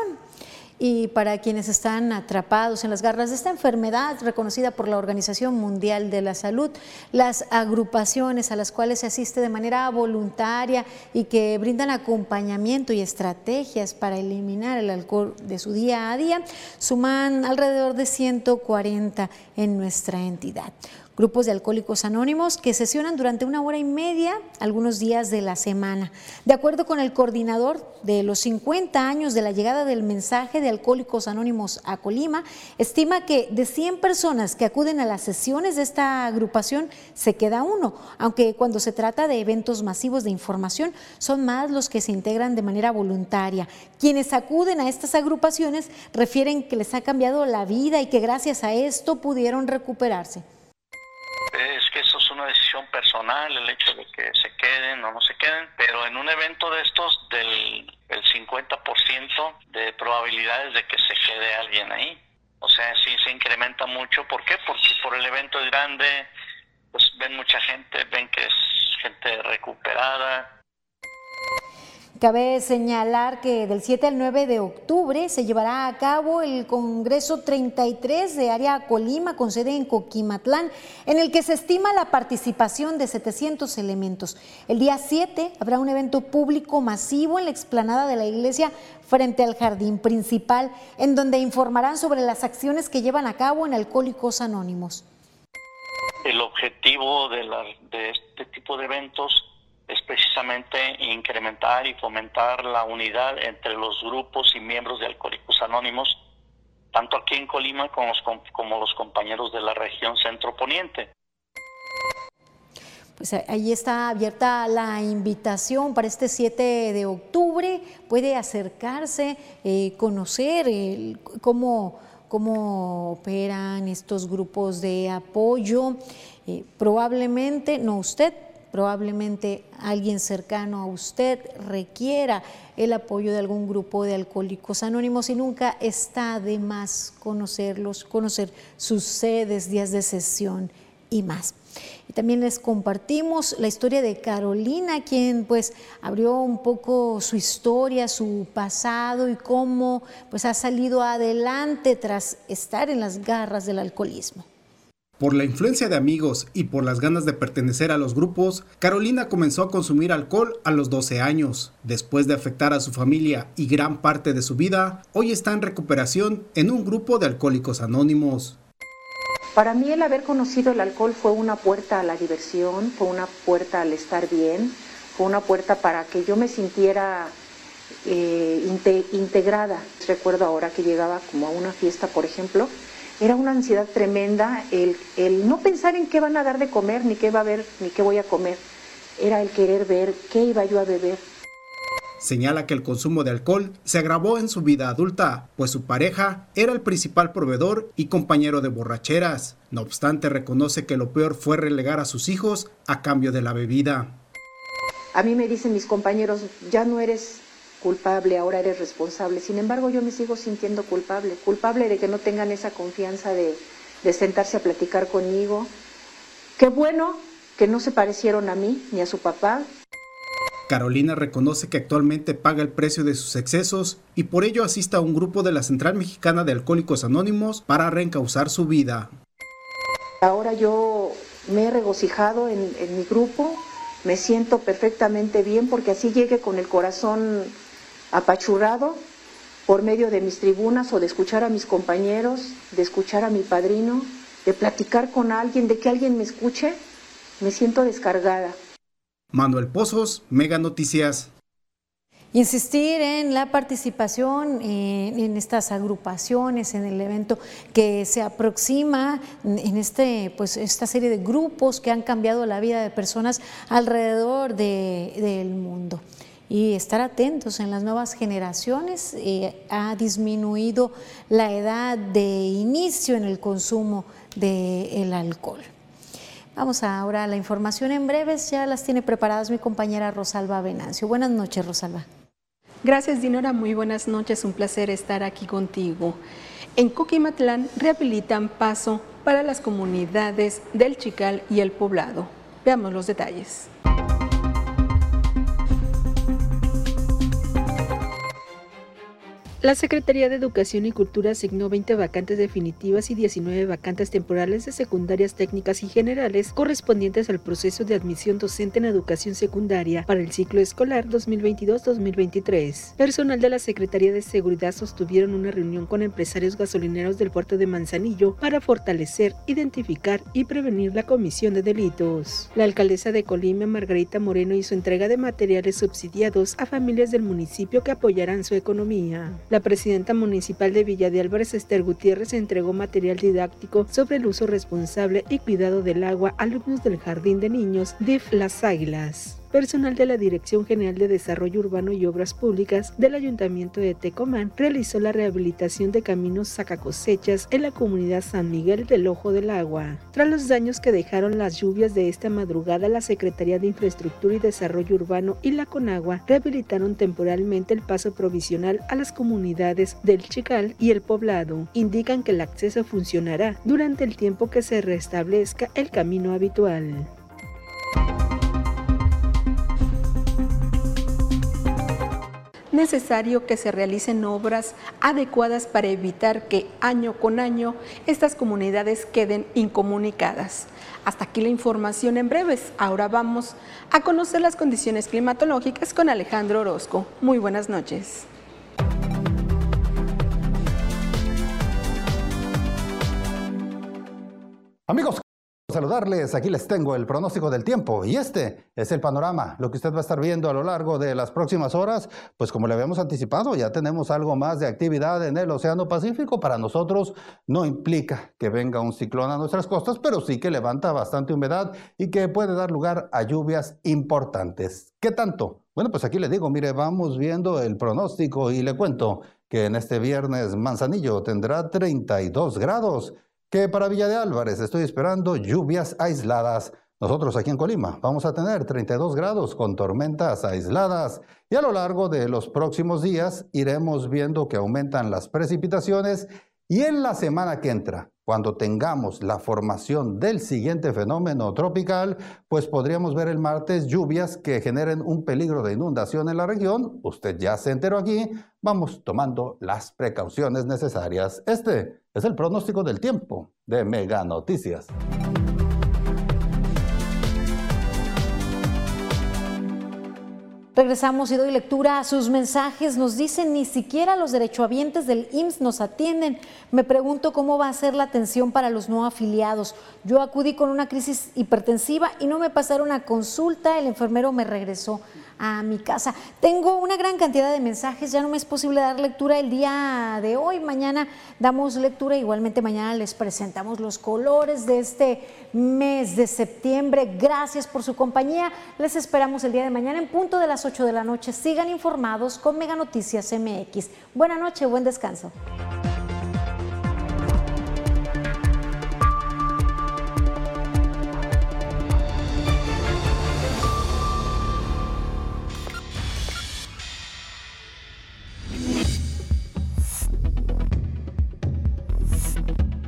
y para quienes están atrapados en las garras de esta enfermedad reconocida por la Organización Mundial de la Salud, las agrupaciones a las cuales se asiste de manera voluntaria y que brindan acompañamiento y estrategias para eliminar el alcohol de su día a día, suman alrededor de 140 en nuestra entidad grupos de alcohólicos anónimos que sesionan durante una hora y media algunos días de la semana. De acuerdo con el coordinador de los 50 años de la llegada del mensaje de Alcohólicos Anónimos a Colima, estima que de 100 personas que acuden a las sesiones de esta agrupación se queda uno, aunque cuando se trata de eventos masivos de información son más los que se integran de manera voluntaria. Quienes acuden a estas agrupaciones refieren que les ha cambiado la vida y que gracias a esto pudieron recuperarse es que eso es una decisión personal, el hecho de que se queden o no se queden, pero en un evento de estos del el 50% de probabilidades de que se quede alguien ahí. O sea, sí se incrementa mucho. ¿Por qué? Porque por el evento es grande, pues ven mucha gente, ven que es gente recuperada, Cabe señalar que del 7 al 9 de octubre se llevará a cabo el Congreso 33 de Área Colima con sede en Coquimatlán, en el que se estima la participación de 700 elementos. El día 7 habrá un evento público masivo en la explanada de la iglesia frente al jardín principal, en donde informarán sobre las acciones que llevan a cabo en Alcohólicos Anónimos. El objetivo de, de este tipo de eventos es precisamente incrementar y fomentar la unidad entre los grupos y miembros de Alcohólicos Anónimos, tanto aquí en Colima como los, los compañeros de la región centro-poniente. Pues ahí está abierta la invitación para este 7 de octubre. Puede acercarse, eh, conocer cómo, cómo operan estos grupos de apoyo. Eh, probablemente, no usted, Probablemente alguien cercano a usted requiera el apoyo de algún grupo de alcohólicos anónimos y nunca está de más conocerlos, conocer sus sedes, días de sesión y más. Y también les compartimos la historia de Carolina, quien pues abrió un poco su historia, su pasado y cómo pues ha salido adelante tras estar en las garras del alcoholismo. Por la influencia de amigos y por las ganas de pertenecer a los grupos, Carolina comenzó a consumir alcohol a los 12 años. Después de afectar a su familia y gran parte de su vida, hoy está en recuperación en un grupo de alcohólicos anónimos. Para mí el haber conocido el alcohol fue una puerta a la diversión, fue una puerta al estar bien, fue una puerta para que yo me sintiera eh, integrada. Recuerdo ahora que llegaba como a una fiesta, por ejemplo, era una ansiedad tremenda el, el no pensar en qué van a dar de comer, ni qué va a haber, ni qué voy a comer. Era el querer ver qué iba yo a beber. Señala que el consumo de alcohol se agravó en su vida adulta, pues su pareja era el principal proveedor y compañero de borracheras. No obstante, reconoce que lo peor fue relegar a sus hijos a cambio de la bebida. A mí me dicen mis compañeros, ya no eres culpable, ahora eres responsable. Sin embargo, yo me sigo sintiendo culpable, culpable de que no tengan esa confianza de, de sentarse a platicar conmigo. Qué bueno que no se parecieron a mí ni a su papá, Carolina reconoce que actualmente paga el precio de sus excesos y por ello asiste a un grupo de la Central Mexicana de Alcohólicos Anónimos para reencauzar su vida. Ahora yo me he regocijado en, mi grupo, me siento perfectamente bien porque así llegue con el corazón apachurrado por medio de mis tribunas o de escuchar a mis compañeros, de escuchar a mi padrino, de platicar con alguien, de que alguien me escuche, me siento descargada. Manuel Pozos, Mega Noticias. Insistir en la participación eh, en estas agrupaciones, en el evento que se aproxima en este, pues, esta serie de grupos que han cambiado la vida de personas alrededor del mundo. Y estar atentos en las nuevas generaciones eh, ha disminuido la edad de inicio en el consumo del alcohol. Vamos ahora a la información en breves, ya las tiene preparadas mi compañera Rosalba Venancio. Buenas noches, Rosalba. Gracias, Dinora. Muy buenas noches. Un placer estar aquí contigo. En Coquimatlán rehabilitan paso para las comunidades del Chical y el Poblado. Veamos los detalles. La Secretaría de Educación y Cultura asignó 20 vacantes definitivas y 19 vacantes temporales de secundarias técnicas y generales correspondientes al proceso de admisión docente en educación secundaria para el ciclo escolar 2022-2023. Personal de la Secretaría de Seguridad sostuvieron una reunión con empresarios gasolineros del puerto de Manzanillo para fortalecer, identificar y prevenir la comisión de delitos. La alcaldesa de Colima, Margarita Moreno, hizo entrega de materiales subsidiados a familias del municipio que apoyarán su economía. La presidenta municipal de Villa de Álvarez, Esther Gutiérrez, entregó material didáctico sobre el uso responsable y cuidado del agua a alumnos del Jardín de Niños DIF Las Águilas personal de la Dirección General de Desarrollo Urbano y Obras Públicas del Ayuntamiento de Tecomán realizó la rehabilitación de caminos sacacosechas en la comunidad San Miguel del Ojo del Agua. Tras los daños que dejaron las lluvias de esta madrugada, la Secretaría de Infraestructura y Desarrollo Urbano y la Conagua rehabilitaron temporalmente el paso provisional a las comunidades del Chical y el Poblado. Indican que el acceso funcionará durante el tiempo que se restablezca el camino habitual. Necesario que se realicen obras adecuadas para evitar que año con año estas comunidades queden incomunicadas. Hasta aquí la información en breves. Ahora vamos a conocer las condiciones climatológicas con Alejandro Orozco. Muy buenas noches. Amigos, saludarles, aquí les tengo el pronóstico del tiempo y este es el panorama, lo que usted va a estar viendo a lo largo de las próximas horas, pues como le habíamos anticipado, ya tenemos algo más de actividad en el Océano Pacífico, para nosotros no implica que venga un ciclón a nuestras costas, pero sí que levanta bastante humedad y que puede dar lugar a lluvias importantes. ¿Qué tanto? Bueno, pues aquí le digo, mire, vamos viendo el pronóstico y le cuento que en este viernes Manzanillo tendrá 32 grados que para Villa de Álvarez estoy esperando lluvias aisladas. Nosotros aquí en Colima vamos a tener 32 grados con tormentas aisladas y a lo largo de los próximos días iremos viendo que aumentan las precipitaciones y en la semana que entra, cuando tengamos la formación del siguiente fenómeno tropical, pues podríamos ver el martes lluvias que generen un peligro de inundación en la región. Usted ya se enteró aquí, vamos tomando las precauciones necesarias. Este es el pronóstico del tiempo de Mega Noticias. Regresamos y doy lectura a sus mensajes. Nos dicen, ni siquiera los derechohabientes del IMSS nos atienden. Me pregunto cómo va a ser la atención para los no afiliados. Yo acudí con una crisis hipertensiva y no me pasaron a consulta. El enfermero me regresó a mi casa. Tengo una gran cantidad de mensajes, ya no me es posible dar lectura el día de hoy. Mañana damos lectura, igualmente mañana les presentamos los colores de este mes de septiembre. Gracias por su compañía. Les esperamos el día de mañana en punto de las 8 de la noche. Sigan informados con Mega Noticias MX. Buena noche, buen descanso.